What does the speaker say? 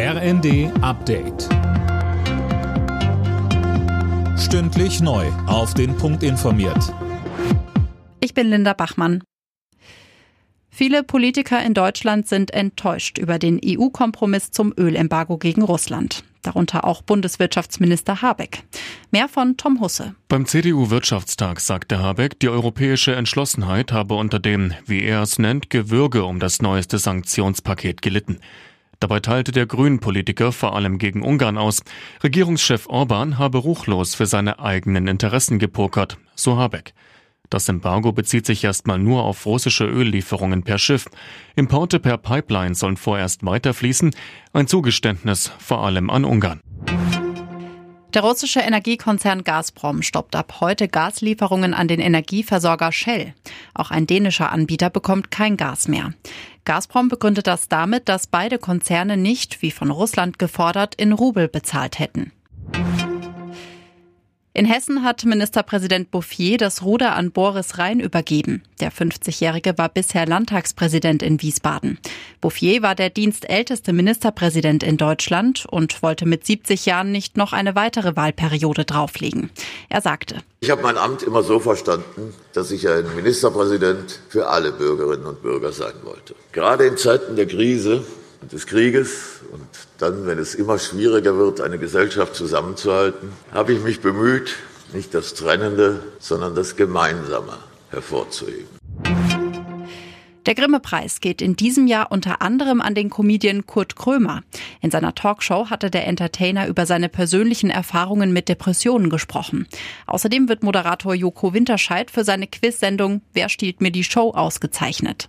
RND Update. Stündlich neu. Auf den Punkt informiert. Ich bin Linda Bachmann. Viele Politiker in Deutschland sind enttäuscht über den EU-Kompromiss zum Ölembargo gegen Russland. Darunter auch Bundeswirtschaftsminister Habeck. Mehr von Tom Husse. Beim CDU-Wirtschaftstag sagte Habeck, die europäische Entschlossenheit habe unter dem, wie er es nennt, Gewürge um das neueste Sanktionspaket gelitten. Dabei teilte der Grünen-Politiker vor allem gegen Ungarn aus. Regierungschef Orban habe ruchlos für seine eigenen Interessen gepokert, so Habeck. Das Embargo bezieht sich erstmal nur auf russische Öllieferungen per Schiff. Importe per Pipeline sollen vorerst weiterfließen. Ein Zugeständnis vor allem an Ungarn. Der russische Energiekonzern Gazprom stoppt ab heute Gaslieferungen an den Energieversorger Shell. Auch ein dänischer Anbieter bekommt kein Gas mehr. Gazprom begründet das damit, dass beide Konzerne nicht, wie von Russland gefordert, in Rubel bezahlt hätten. In Hessen hat Ministerpräsident Bouffier das Ruder an Boris Rhein übergeben. Der 50-Jährige war bisher Landtagspräsident in Wiesbaden. Bouffier war der dienstälteste Ministerpräsident in Deutschland und wollte mit 70 Jahren nicht noch eine weitere Wahlperiode drauflegen. Er sagte, ich habe mein Amt immer so verstanden, dass ich ein Ministerpräsident für alle Bürgerinnen und Bürger sein wollte. Gerade in Zeiten der Krise und des Krieges und dann, wenn es immer schwieriger wird, eine Gesellschaft zusammenzuhalten, habe ich mich bemüht, nicht das Trennende, sondern das Gemeinsame hervorzuheben. Der Grimme-Preis geht in diesem Jahr unter anderem an den Comedian Kurt Krömer. In seiner Talkshow hatte der Entertainer über seine persönlichen Erfahrungen mit Depressionen gesprochen. Außerdem wird Moderator Joko Winterscheid für seine Quiz-Sendung Wer stiehlt mir die Show ausgezeichnet.